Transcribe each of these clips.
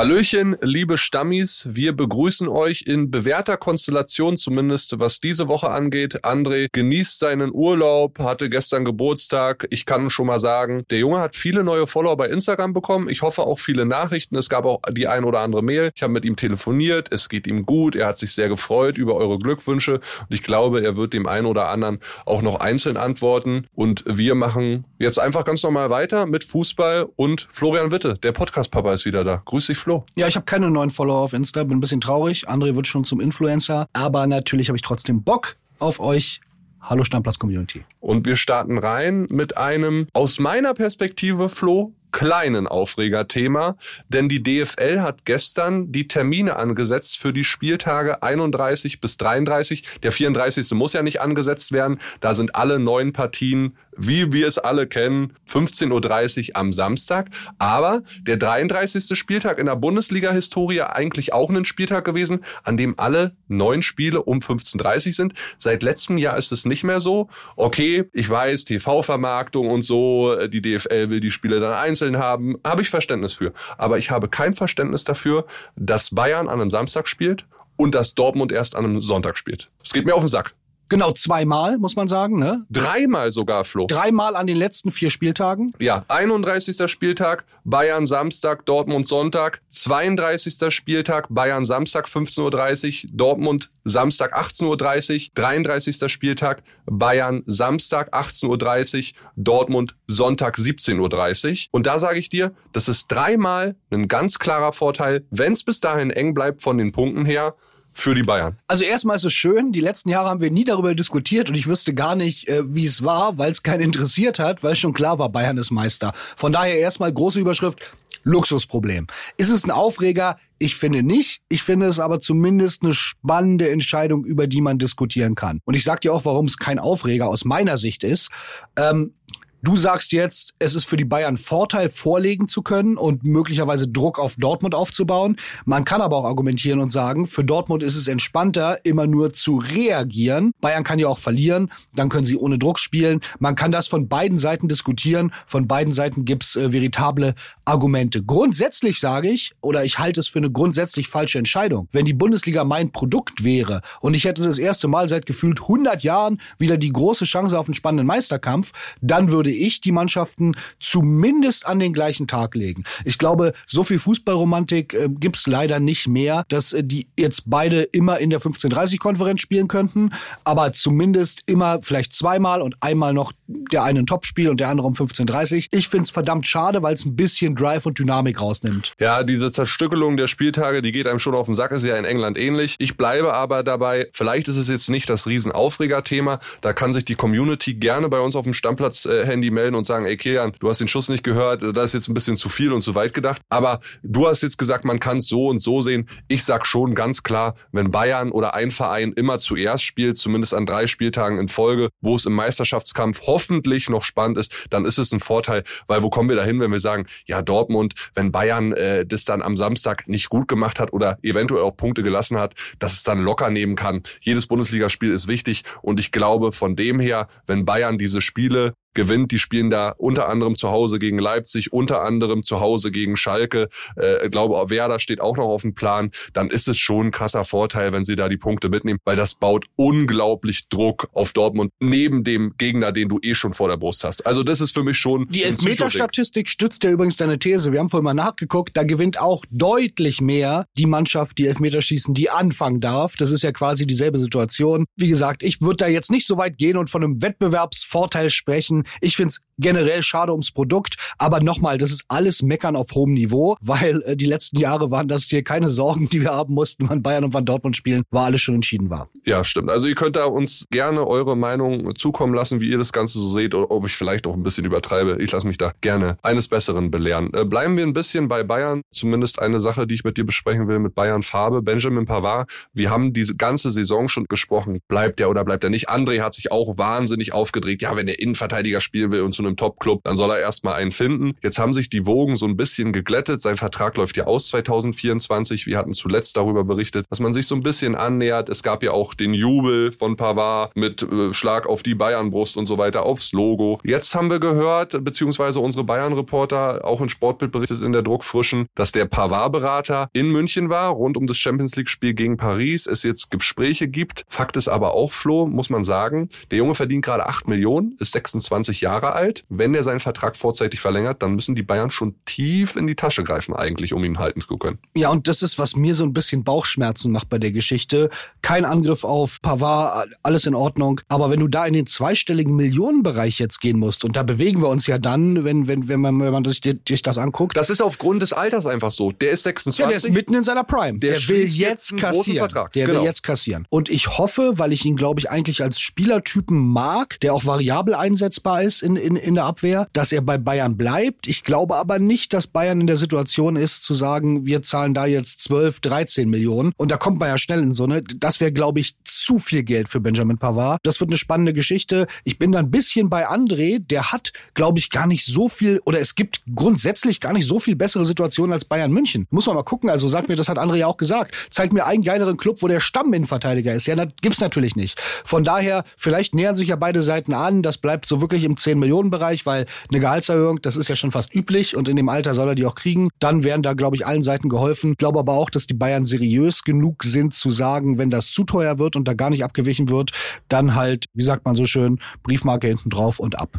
Hallöchen, liebe Stammis, wir begrüßen euch in bewährter Konstellation, zumindest was diese Woche angeht. André genießt seinen Urlaub, hatte gestern Geburtstag. Ich kann schon mal sagen, der Junge hat viele neue Follower bei Instagram bekommen. Ich hoffe auch viele Nachrichten. Es gab auch die ein oder andere Mail. Ich habe mit ihm telefoniert. Es geht ihm gut. Er hat sich sehr gefreut über eure Glückwünsche. Und ich glaube, er wird dem einen oder anderen auch noch einzeln antworten. Und wir machen jetzt einfach ganz normal weiter mit Fußball und Florian Witte. Der Podcast-Papa ist wieder da. Grüß dich, Flo. Flo? Ja, ich habe keine neuen Follower auf Insta, bin ein bisschen traurig. André wird schon zum Influencer. Aber natürlich habe ich trotzdem Bock auf euch. Hallo Stammplatz Community. Und wir starten rein mit einem aus meiner Perspektive, Flo, kleinen Aufregerthema, denn die DFL hat gestern die Termine angesetzt für die Spieltage 31 bis 33. Der 34. muss ja nicht angesetzt werden. Da sind alle neun Partien, wie wir es alle kennen, 15.30 Uhr am Samstag. Aber der 33. Spieltag in der Bundesliga-Historie eigentlich auch ein Spieltag gewesen, an dem alle neun Spiele um 15.30 Uhr sind. Seit letztem Jahr ist es nicht mehr so. Okay, ich weiß, TV-Vermarktung und so, die DFL will die Spiele dann einzeln einzeln haben, habe ich Verständnis für. Aber ich habe kein Verständnis dafür, dass Bayern an einem Samstag spielt und dass Dortmund erst an einem Sonntag spielt. Es geht mir auf den Sack. Genau, zweimal, muss man sagen. Ne? Dreimal sogar, Flo. Dreimal an den letzten vier Spieltagen. Ja, 31. Spieltag, Bayern Samstag, Dortmund Sonntag. 32. Spieltag, Bayern Samstag 15.30 Uhr, Dortmund Samstag 18.30 Uhr. 33. Spieltag, Bayern Samstag 18.30 Uhr, Dortmund Sonntag 17.30 Uhr. Und da sage ich dir, das ist dreimal ein ganz klarer Vorteil, wenn es bis dahin eng bleibt von den Punkten her für die Bayern? Also erstmal ist es schön, die letzten Jahre haben wir nie darüber diskutiert und ich wüsste gar nicht, äh, wie es war, weil es keinen interessiert hat, weil schon klar war, Bayern ist Meister. Von daher erstmal große Überschrift, Luxusproblem. Ist es ein Aufreger? Ich finde nicht. Ich finde es aber zumindest eine spannende Entscheidung, über die man diskutieren kann. Und ich sag dir auch, warum es kein Aufreger aus meiner Sicht ist. Ähm, Du sagst jetzt, es ist für die Bayern Vorteil, vorlegen zu können und möglicherweise Druck auf Dortmund aufzubauen. Man kann aber auch argumentieren und sagen, für Dortmund ist es entspannter, immer nur zu reagieren. Bayern kann ja auch verlieren, dann können sie ohne Druck spielen. Man kann das von beiden Seiten diskutieren. Von beiden Seiten gibt's äh, veritable Argumente. Grundsätzlich sage ich, oder ich halte es für eine grundsätzlich falsche Entscheidung. Wenn die Bundesliga mein Produkt wäre und ich hätte das erste Mal seit gefühlt 100 Jahren wieder die große Chance auf einen spannenden Meisterkampf, dann würde würde ich die Mannschaften zumindest an den gleichen Tag legen. Ich glaube, so viel Fußballromantik äh, gibt's leider nicht mehr, dass äh, die jetzt beide immer in der 15:30-Konferenz spielen könnten, aber zumindest immer vielleicht zweimal und einmal noch der eine ein Topspiel und der andere um 15:30. Ich find's verdammt schade, weil es ein bisschen Drive und Dynamik rausnimmt. Ja, diese Zerstückelung der Spieltage, die geht einem schon auf den Sack, ist ja in England ähnlich. Ich bleibe aber dabei, vielleicht ist es jetzt nicht das Riesenaufreger-Thema, da kann sich die Community gerne bei uns auf dem Stammplatz äh, Handy melden und sagen, ey Kilian, du hast den Schuss nicht gehört, das ist jetzt ein bisschen zu viel und zu weit gedacht. Aber du hast jetzt gesagt, man kann es so und so sehen. Ich sag schon ganz klar, wenn Bayern oder ein Verein immer zuerst spielt, zumindest an drei Spieltagen in Folge, wo es im Meisterschaftskampf hoffentlich noch spannend ist, dann ist es ein Vorteil, weil wo kommen wir dahin, wenn wir sagen, ja Dortmund, wenn Bayern äh, das dann am Samstag nicht gut gemacht hat oder eventuell auch Punkte gelassen hat, dass es dann locker nehmen kann. Jedes Bundesligaspiel ist wichtig und ich glaube von dem her, wenn Bayern diese Spiele gewinnt. Die spielen da unter anderem zu Hause gegen Leipzig, unter anderem zu Hause gegen Schalke. Äh, ich glaube, Werder steht auch noch auf dem Plan. Dann ist es schon ein krasser Vorteil, wenn sie da die Punkte mitnehmen, weil das baut unglaublich Druck auf Dortmund neben dem Gegner, den du eh schon vor der Brust hast. Also das ist für mich schon die Elfmeterstatistik stützt ja übrigens deine These. Wir haben vorhin mal nachgeguckt. Da gewinnt auch deutlich mehr die Mannschaft, die Elfmeterschießen, die anfangen darf. Das ist ja quasi dieselbe Situation. Wie gesagt, ich würde da jetzt nicht so weit gehen und von einem Wettbewerbsvorteil sprechen ich finde es generell schade ums Produkt, aber nochmal, das ist alles Meckern auf hohem Niveau, weil äh, die letzten Jahre waren das hier keine Sorgen, die wir haben mussten, wann Bayern und wann Dortmund spielen, war alles schon entschieden war. Ja, stimmt. Also ihr könnt da uns gerne eure Meinung zukommen lassen, wie ihr das Ganze so seht, oder ob ich vielleicht auch ein bisschen übertreibe. Ich lasse mich da gerne eines Besseren belehren. Äh, bleiben wir ein bisschen bei Bayern. Zumindest eine Sache, die ich mit dir besprechen will, mit Bayern Farbe. Benjamin Pavard, wir haben diese ganze Saison schon gesprochen. Bleibt er oder bleibt er nicht? André hat sich auch wahnsinnig aufgedreht. Ja, wenn der Innenverteidiger Regionalliga spielen will und zu einem Top-Club, dann soll er erstmal einen finden. Jetzt haben sich die Wogen so ein bisschen geglättet. Sein Vertrag läuft ja aus 2024. Wir hatten zuletzt darüber berichtet, dass man sich so ein bisschen annähert. Es gab ja auch den Jubel von Pavard mit äh, Schlag auf die Bayernbrust und so weiter aufs Logo. Jetzt haben wir gehört, beziehungsweise unsere Bayern-Reporter auch in Sportbild berichtet in der Druckfrischen, dass der Pavard-Berater in München war, rund um das Champions League-Spiel gegen Paris. Es jetzt Gespräche gibt. Fakt ist aber auch, Flo, muss man sagen, der Junge verdient gerade 8 Millionen, ist 26 Jahre alt. Wenn er seinen Vertrag vorzeitig verlängert, dann müssen die Bayern schon tief in die Tasche greifen eigentlich, um ihn halten zu können. Ja, und das ist, was mir so ein bisschen Bauchschmerzen macht bei der Geschichte. Kein Angriff auf Pavard, alles in Ordnung. Aber wenn du da in den zweistelligen Millionenbereich jetzt gehen musst, und da bewegen wir uns ja dann, wenn, wenn, wenn man, wenn man sich, sich das anguckt. Das ist aufgrund des Alters einfach so. Der ist 26. Ja, der ist mitten in seiner Prime. Der Der, will jetzt kassieren. Der Genau. will jetzt kassieren. Und ich hoffe, weil ich ihn, glaube ich, eigentlich als Spielertypen mag, der auch variabel einsetzbar ist in, in, in der Abwehr, dass er bei Bayern bleibt. Ich glaube aber nicht, dass Bayern in der Situation ist, zu sagen, wir zahlen da jetzt 12, 13 Millionen. Und da kommt man ja schnell in so eine. Das wäre, glaube ich, zu viel Geld für Benjamin Pavard. Das wird eine spannende Geschichte. Ich bin da ein bisschen bei André. Der hat, glaube ich, gar nicht so viel, oder es gibt grundsätzlich gar nicht so viel bessere Situationen als Bayern München. Muss man mal gucken. Also sagt mir, das hat André ja auch gesagt. Zeig mir einen geileren Club, wo der Stamminnenverteidiger ist. Ja, das gibt's natürlich nicht. Von daher, vielleicht nähern sich ja beide Seiten an. Das bleibt so wirklich im 10-Millionen-Bereich, weil eine Gehaltserhöhung, das ist ja schon fast üblich und in dem Alter soll er die auch kriegen. Dann werden da, glaube ich, allen Seiten geholfen. Ich glaube aber auch, dass die Bayern seriös genug sind zu sagen, wenn das zu teuer wird und da gar nicht abgewichen wird, dann halt, wie sagt man so schön, Briefmarke hinten drauf und ab.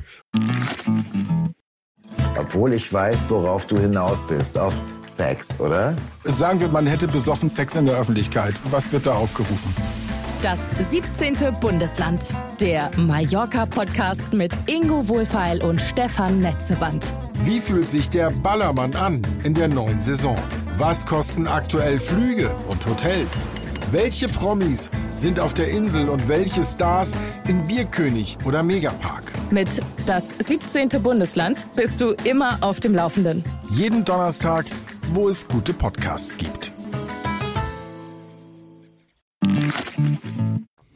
Obwohl ich weiß, worauf du hinaus bist. Auf Sex, oder? Sagen wir, man hätte besoffen Sex in der Öffentlichkeit. Was wird da aufgerufen? Das 17. Bundesland. Der Mallorca-Podcast mit Ingo Wohlfeil und Stefan Netzeband. Wie fühlt sich der Ballermann an in der neuen Saison? Was kosten aktuell Flüge und Hotels? Welche Promis sind auf der Insel und welche Stars in Bierkönig oder Megapark? Mit Das 17. Bundesland bist du immer auf dem Laufenden. Jeden Donnerstag, wo es gute Podcasts gibt.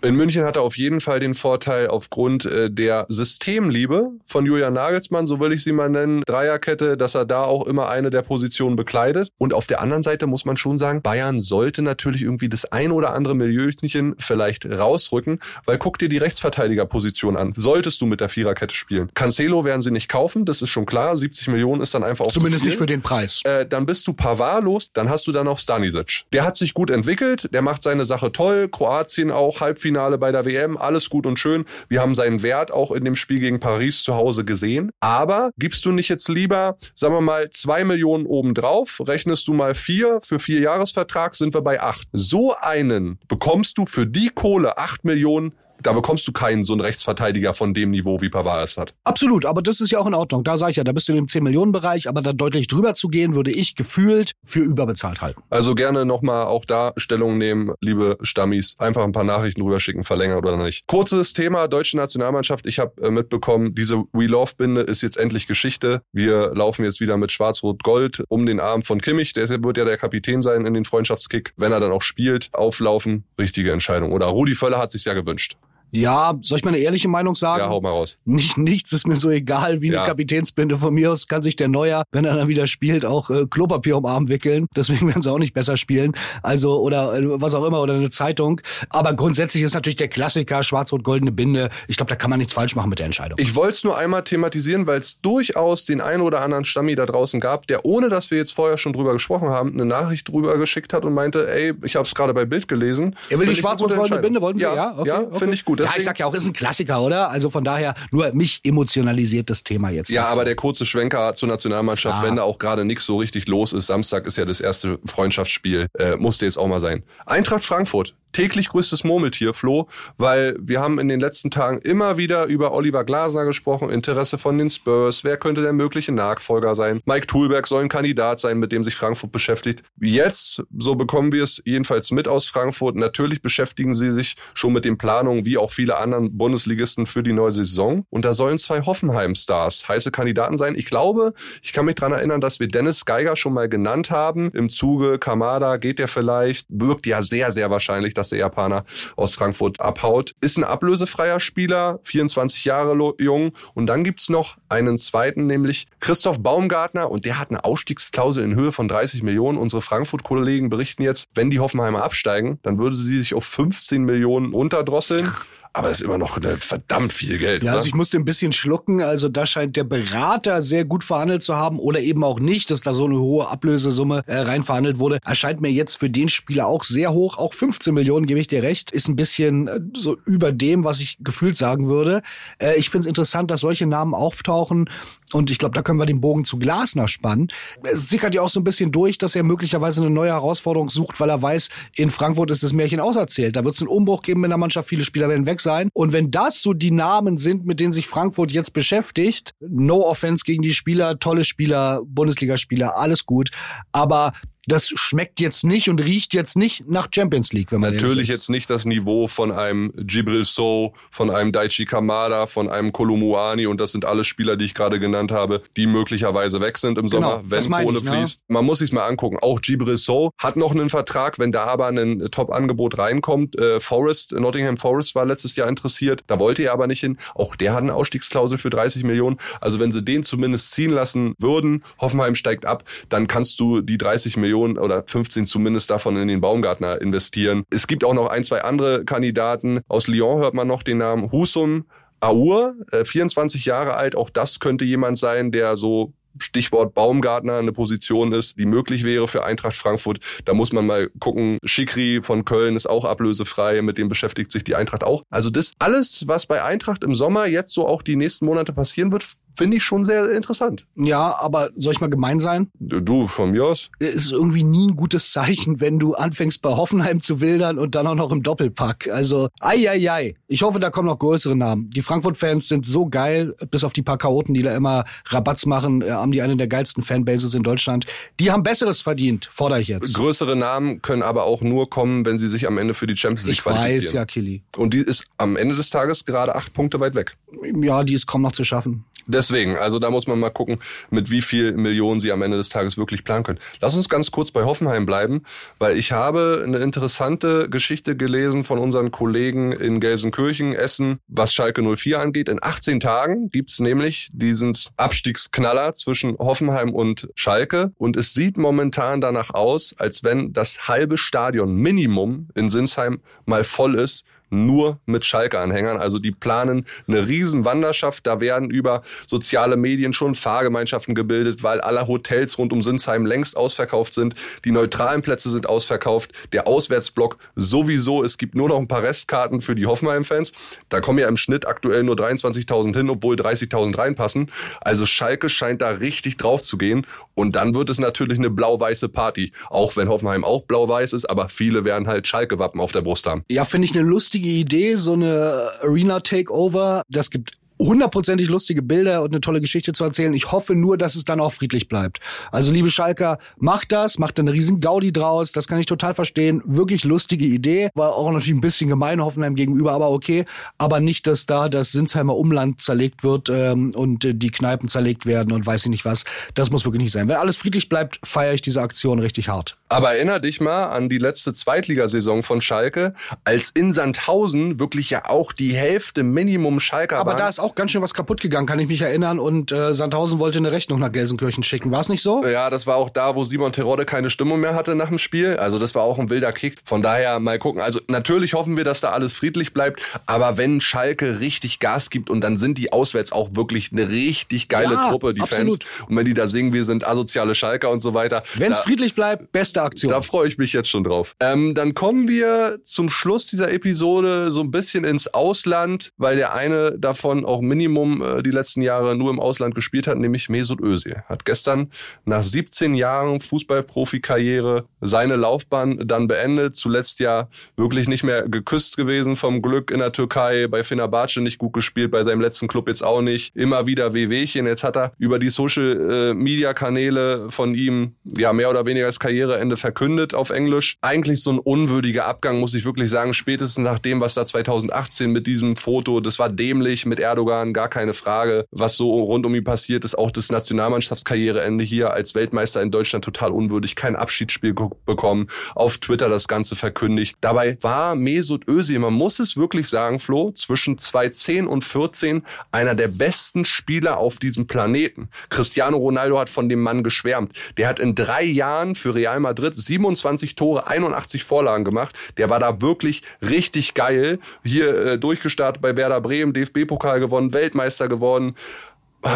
In München hat er auf jeden Fall den Vorteil aufgrund äh, der Systemliebe von Julian Nagelsmann, so will ich sie mal nennen, Dreierkette, dass er da auch immer eine der Positionen bekleidet. Und auf der anderen Seite muss man schon sagen, Bayern sollte natürlich irgendwie das ein oder andere Milieutchen vielleicht rausrücken, weil guck dir die Rechtsverteidigerposition an. Solltest du mit der Viererkette spielen. Cancelo werden sie nicht kaufen, das ist schon klar. 70 Millionen ist dann einfach auch Zumindest zu nicht für den Preis. äh, dann bist du Pavard los, dann hast du da noch Stanisic. Der hat sich gut entwickelt, der macht seine Sache toll, Kroatien auch, Halbfinale bei der WM, alles gut und schön. Wir haben seinen Wert auch in dem Spiel gegen Paris zu Hause gesehen. Aber gibst du nicht jetzt lieber, sagen wir mal, zwei Millionen obendrauf, rechnest du mal vier, für vier Jahresvertrag sind wir bei acht. So einen bekommst du für die Kohle acht Millionen da bekommst du keinen so einen Rechtsverteidiger von dem Niveau, wie Pavard es hat. Absolut, aber das ist ja auch in Ordnung. Da sage ich ja, da bist du dem 10-Millionen-Bereich, aber da deutlich drüber zu gehen, würde ich gefühlt für überbezahlt halten. Also gerne nochmal auch da Stellung nehmen, liebe Stammis. Einfach ein paar Nachrichten rüberschicken, verlängern oder nicht. Kurzes Thema, deutsche Nationalmannschaft. Ich habe äh, mitbekommen, diese We Love-Binde ist jetzt endlich Geschichte. Wir laufen jetzt wieder mit Schwarz-Rot-Gold um den Arm von Kimmich. Der wird ja der Kapitän sein in den Freundschaftskick. Wenn er dann auch spielt, auflaufen, richtige Entscheidung. Oder Rudi Völler hat sich's ja gewünscht. Ja, soll ich meine ehrliche Meinung sagen? Ja, hau mal raus. Nicht, nichts ist mir so egal wie eine Ja. Kapitänsbinde. Von mir aus kann sich der Neuer, wenn er dann wieder spielt, auch äh, Klopapier um Arm wickeln. Deswegen werden sie auch nicht besser spielen. Also, oder äh, was auch immer, oder eine Zeitung. Aber grundsätzlich ist natürlich der Klassiker schwarz-rot-goldene Binde. Ich glaube, da kann man nichts falsch machen mit der Entscheidung. Ich wollte es nur einmal thematisieren, weil es durchaus den einen oder anderen Stammi da draußen gab, der, ohne dass wir jetzt vorher schon drüber gesprochen haben, eine Nachricht drüber geschickt hat und meinte, ey, ich habe es gerade bei Bild gelesen. er will die eine schwarz-rot-goldene Binde, wollten Sie? Ja, Ja, okay, ja okay. finde ich gut. Ja, ich sag ja auch, ist ein Klassiker, oder? Also von daher, nur mich emotionalisiert das Thema jetzt. Ja, aber so. der kurze Schwenker zur Nationalmannschaft, Klar. wenn da auch gerade nichts so richtig los ist, Samstag ist ja das erste Freundschaftsspiel, äh, musste jetzt auch mal sein. Eintracht Frankfurt, täglich größtes Murmeltier, Flo, weil wir haben in den letzten Tagen immer wieder über Oliver Glasner gesprochen, Interesse von den Spurs, wer könnte der mögliche Nachfolger sein? Mike Thulberg soll ein Kandidat sein, mit dem sich Frankfurt beschäftigt. Jetzt, so bekommen wir es jedenfalls mit aus Frankfurt, natürlich beschäftigen sie sich schon mit den Planungen, wie auch viele anderen Bundesligisten für die neue Saison. Und da sollen zwei Hoffenheim-Stars heiße Kandidaten sein. Ich glaube, ich kann mich dran erinnern, dass wir Dennis Geiger schon mal genannt haben. Im Zuge Kamada geht der vielleicht. Wirkt ja sehr, sehr wahrscheinlich, dass der Japaner aus Frankfurt abhaut. Ist ein ablösefreier Spieler, 24 Jahre jung. Und dann gibt's noch einen zweiten, nämlich Christoph Baumgartner. Und der hat eine Ausstiegsklausel in Höhe von 30 Millionen. Unsere Frankfurt-Kollegen berichten jetzt, wenn die Hoffenheimer absteigen, dann würde sie sich auf 15 Millionen unterdrosseln. Aber das ist immer noch verdammt viel Geld. Ja, oder? also ich musste ein bisschen schlucken. Also da scheint der Berater sehr gut verhandelt zu haben oder eben auch nicht, dass da so eine hohe Ablösesumme äh, rein verhandelt wurde. Erscheint mir jetzt für den Spieler auch sehr hoch. Auch 15 Millionen, gebe ich dir recht, ist ein bisschen äh, so über dem, was ich gefühlt sagen würde. Äh, ich finde es interessant, dass solche Namen auftauchen. Und ich glaube, da können wir den Bogen zu Glasner spannen. Es sickert ja auch so ein bisschen durch, dass er möglicherweise eine neue Herausforderung sucht, weil er weiß, in Frankfurt ist das Märchen auserzählt. Da wird es einen Umbruch geben in der Mannschaft. Viele Spieler werden weg sein. Und wenn das so die Namen sind, mit denen sich Frankfurt jetzt beschäftigt, no offense gegen die Spieler, tolle Spieler, Bundesligaspieler, alles gut. Aber das schmeckt jetzt nicht und riecht jetzt nicht nach Champions League, wenn man Natürlich jetzt nicht das Niveau von einem Gibril So, von einem Daichi Kamada, von einem Kolumuani und das sind alle Spieler, die ich gerade genannt habe, die möglicherweise weg sind im Sommer, Genau, wenn Kohle ich, ne? fließt. Man muss sich's mal angucken. Auch Gibril So hat noch einen Vertrag, wenn da aber ein Top-Angebot reinkommt. Äh, Forest, Nottingham Forest war letztes Jahr interessiert, da wollte er aber nicht hin. Auch der hat eine Ausstiegsklausel für 30 Millionen. Also wenn sie den zumindest ziehen lassen würden, Hoffenheim steigt ab, dann kannst du die 30 Millionen oder 15 zumindest davon in den Baumgartner investieren. Es gibt auch noch ein, zwei andere Kandidaten. Aus Lyon hört man noch den Namen Husum äh, 24 Jahre alt. Auch das könnte jemand sein, der so Stichwort Baumgartner eine Position ist, die möglich wäre für Eintracht Frankfurt. Da muss man mal gucken. Schikri von Köln ist auch ablösefrei, mit dem beschäftigt sich die Eintracht auch. Also das alles, was bei Eintracht im Sommer jetzt so auch die nächsten Monate passieren wird, finde ich schon sehr interessant. Ja, aber soll ich mal gemein sein? Du, von mir aus? Es ist irgendwie nie ein gutes Zeichen, wenn du anfängst bei Hoffenheim zu wildern und dann auch noch im Doppelpack. Also, ei, ei, ei. Ich hoffe, da kommen noch größere Namen. Die Frankfurt-Fans sind so geil, bis auf die paar Chaoten, die da immer Rabatz machen, äh, haben die eine der geilsten Fanbases in Deutschland. Die haben Besseres verdient, fordere ich jetzt. Größere Namen können aber auch nur kommen, wenn sie sich am Ende für die Champions League Ich weiß, qualifizieren. ja, Killy. Und die ist am Ende des Tages gerade acht Punkte weit weg. Ja, die ist kaum noch zu schaffen. Deswegen, also da muss man mal gucken, mit wie viel Millionen sie am Ende des Tages wirklich planen können. Lass uns ganz kurz bei Hoffenheim bleiben, weil ich habe eine interessante Geschichte gelesen von unseren Kollegen in Gelsenkirchen, Essen, was Schalke 04 angeht. In 18 Tagen gibt's nämlich diesen Abstiegsknaller zwischen Hoffenheim und Schalke und es sieht momentan danach aus, als wenn das halbe Stadion Minimum in Sinsheim mal voll ist nur mit Schalke-Anhängern. Also die planen eine riesen Wanderschaft. Da werden über soziale Medien schon Fahrgemeinschaften gebildet, weil alle Hotels rund um Sinsheim längst ausverkauft sind. Die neutralen Plätze sind ausverkauft. Der Auswärtsblock sowieso. Es gibt nur noch ein paar Restkarten für die Hoffenheim-Fans. Da kommen ja im Schnitt aktuell nur 23.000 hin, obwohl 30.000 reinpassen. Also Schalke scheint da richtig drauf zu gehen. Und dann wird es natürlich eine blau-weiße Party. Auch wenn Hoffenheim auch blau-weiß ist, aber viele werden halt Schalke-Wappen auf der Brust haben. Ja, finde ich eine lustige Idee, so eine Arena-Takeover. Das gibt hundertprozentig lustige Bilder und eine tolle Geschichte zu erzählen. Ich hoffe nur, dass es dann auch friedlich bleibt. Also liebe Schalker, macht das, macht eine riesen Gaudi draus, das kann ich total verstehen. Wirklich lustige Idee, war auch natürlich ein bisschen gemein Hoffenheim gegenüber, aber okay. Aber nicht, dass da das Sinsheimer Umland zerlegt wird ähm, und äh, die Kneipen zerlegt werden und weiß ich nicht was. Das muss wirklich nicht sein. Wenn alles friedlich bleibt, feiere ich diese Aktion richtig hart. Aber erinner dich mal an die letzte Zweitligasaison von Schalke, als in Sandhausen wirklich ja auch die Hälfte Minimum Schalker Aber waren. da ist auch ganz schön was kaputt gegangen, kann ich mich erinnern. Und äh, Sandhausen wollte eine Rechnung nach Gelsenkirchen schicken. War es nicht so? Ja, das war auch da, wo Simon Terodde keine Stimmung mehr hatte nach dem Spiel. Also das war auch ein wilder Kick. Von daher mal gucken. Also natürlich hoffen wir, dass da alles friedlich bleibt. Aber wenn Schalke richtig Gas gibt und dann sind die auswärts auch wirklich eine richtig geile Ja, Truppe, die absolut. Fans. Und wenn die da singen, wir sind asoziale Schalker und so weiter. Wenn es friedlich bleibt, beste Aktion. Da freue ich mich jetzt schon drauf. Ähm, dann kommen wir zum Schluss dieser Episode so ein bisschen ins Ausland, weil der eine davon auch Minimum äh, die letzten Jahre nur im Ausland gespielt hat, nämlich Mesut Özil. Hat gestern nach 17 Jahren Fußballprofikarriere seine Laufbahn dann beendet. Zuletzt ja wirklich nicht mehr geküsst gewesen vom Glück in der Türkei, bei Fenerbahce nicht gut gespielt, bei seinem letzten Club jetzt auch nicht. Immer wieder Wehwehchen. Jetzt hat er über die Social äh, Media Kanäle von ihm ja mehr oder weniger das Karriereende verkündet auf Englisch. Eigentlich so ein unwürdiger Abgang, muss ich wirklich sagen. Spätestens nach dem, was da 2018 mit diesem Foto, das war dämlich mit Erdogan Erdogan, gar keine Frage, was so rund um ihn passiert ist. Auch das Nationalmannschaftskarriereende hier als Weltmeister in Deutschland total unwürdig, kein Abschiedsspiel bekommen, auf Twitter das Ganze verkündigt. Dabei war Mesut Özil, man muss es wirklich sagen, Flo, zwischen 2010 und 14 einer der besten Spieler auf diesem Planeten. Cristiano Ronaldo hat von dem Mann geschwärmt. Der hat in drei Jahren für Real Madrid 27 Tore, 81 Vorlagen gemacht. Der war da wirklich richtig geil. Hier äh, durchgestartet bei Werder Bremen, DFB-Pokal gewonnen, Weltmeister geworden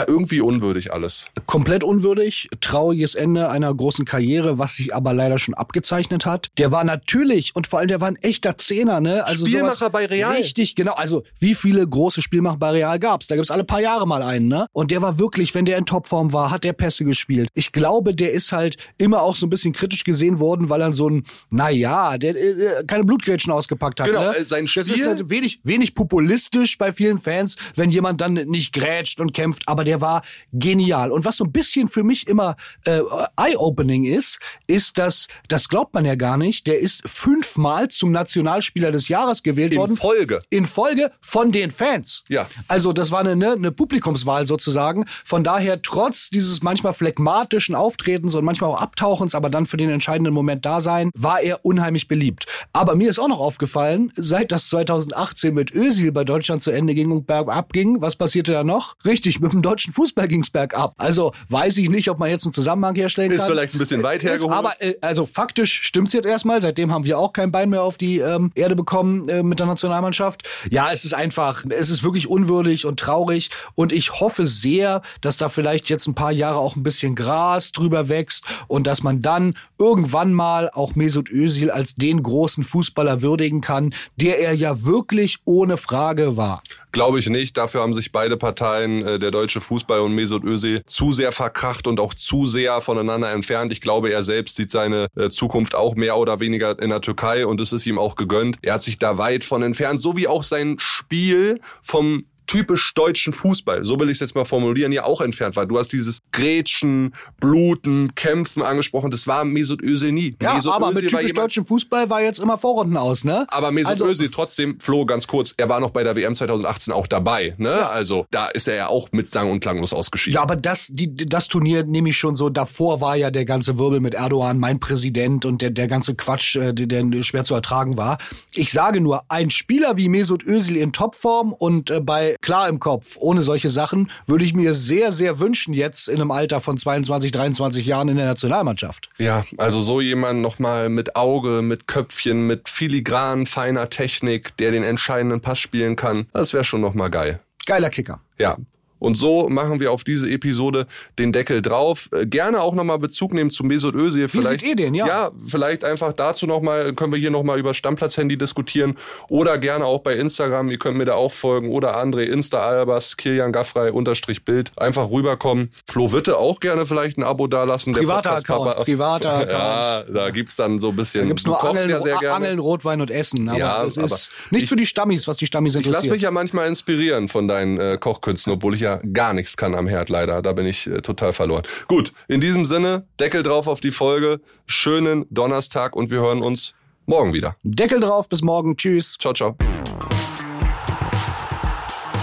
irgendwie unwürdig alles. Komplett unwürdig, trauriges Ende einer großen Karriere, was sich aber leider schon abgezeichnet hat. Der war natürlich und vor allem der war ein echter Zehner, ne? Also Spielmacher bei Real. Richtig, genau. Also wie viele große Spielmacher bei Real gab's? Da gibt's alle paar Jahre mal einen, ne? Und der war wirklich, wenn der in Topform war, hat der Pässe gespielt. Ich glaube, der ist halt immer auch so ein bisschen kritisch gesehen worden, weil er so ein, naja, der äh, keine Blutgrätschen ausgepackt hat. Genau, ne? Äh, sein Spiel. Das ist halt wenig, wenig populistisch bei vielen Fans, wenn jemand dann nicht grätscht und kämpft. Aber aber der war genial. Und was so ein bisschen für mich immer äh, eye-opening ist, ist, dass, das glaubt man ja gar nicht, der ist fünfmal zum Nationalspieler des Jahres gewählt in worden. In Folge. In Folge von den Fans. Ja. Also das war eine, ne, eine Publikumswahl sozusagen. Von daher, trotz dieses manchmal phlegmatischen Auftretens und manchmal auch Abtauchens, aber dann für den entscheidenden Moment da sein, war er unheimlich beliebt. Aber mir ist auch noch aufgefallen, seit das 2018 mit Özil bei Deutschland zu Ende ging und bergab ging, was passierte da noch? Richtig, mit dem deutschen Fußball ging's bergab. Also weiß ich nicht, ob man jetzt einen Zusammenhang herstellen ist kann. Ist vielleicht ein bisschen weit hergeholt. aber äh, also faktisch stimmt's jetzt erstmal. Seitdem haben wir auch kein Bein mehr auf die ähm, Erde bekommen äh, mit der Nationalmannschaft. Ja, es ist einfach, es ist wirklich unwürdig und traurig. Und ich hoffe sehr, dass da vielleicht jetzt ein paar Jahre auch ein bisschen Gras drüber wächst und dass man dann irgendwann mal auch Mesut Özil als den großen Fußballer würdigen kann, der er ja wirklich ohne Frage war. Glaube ich nicht. Dafür haben sich beide Parteien, äh, der deutsche Fußball und Mesut Özil, zu sehr verkracht und auch zu sehr voneinander entfernt. Ich glaube, er selbst sieht seine äh, Zukunft auch mehr oder weniger in der Türkei und es ist ihm auch gegönnt. Er hat sich da weit von entfernt, so wie auch sein Spiel vom typisch deutschen Fußball, so will ich es jetzt mal formulieren, ja auch entfernt war. Du hast dieses Grätschen, Bluten, Kämpfen angesprochen. Das war Mesut Özil nie. Ja, Mesut aber Özil mit typisch deutschem Fußball war jetzt immer Vorrunden aus, ne? Aber Mesut Also- Özil trotzdem, Flo, ganz kurz, er war noch bei der WM 2018 auch dabei. Ne? Also da ist er ja auch mit sang- und klanglos ausgeschieden. Ja, aber das, die, das Turnier nehme ich schon so. Davor war ja der ganze Wirbel mit Erdogan, mein Präsident und der, der ganze Quatsch, äh, der, der schwer zu ertragen war. Ich sage nur, ein Spieler wie Mesut Özil in Topform und äh, bei klar im Kopf, ohne solche Sachen, würde ich mir sehr, sehr wünschen jetzt in einem Alter von 22, 23 Jahren in der Nationalmannschaft. Ja, also so jemand nochmal mit Auge, mit Köpfchen, mit filigran, feiner Technik, der den entscheidenden Pass spielen kann, das wäre schon nochmal geil. Geiler Kicker. Ja. Und so machen wir auf diese Episode den Deckel drauf. Äh, Gerne auch nochmal Bezug nehmen zu Mesut Özil. Vielleicht, seht ihr den, ja? Ja, vielleicht einfach dazu nochmal, können wir hier nochmal über Stammplatz-Handy diskutieren. Oder gerne auch bei Instagram. Ihr könnt mir da auch folgen. Oder André, Insta Albers, Kilian Gaffrey, Unterstrich Bild. Einfach rüberkommen. Flo Witte auch gerne vielleicht ein Abo dalassen. Privater. Account, privater Account. Ja, da gibt's dann so ein bisschen. Da gibt's nur Angeln, ja sehr gerne. Angeln, Rotwein und Essen. Aber Ja, es aber ist nichts ich- für die Stammis, was die Stammis Ich lasse interessiert. mich ja manchmal inspirieren von deinen äh, Kochkünsten, obwohl ich ja gar nichts kann am Herd leider. Da bin ich äh, total verloren. Gut, in diesem Sinne, Deckel drauf auf die Folge. Schönen Donnerstag und wir hören uns morgen wieder. Deckel drauf, bis morgen. Tschüss. Ciao, ciao.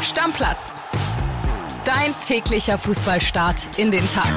Stammplatz. Dein täglicher Fußballstart in den Tag.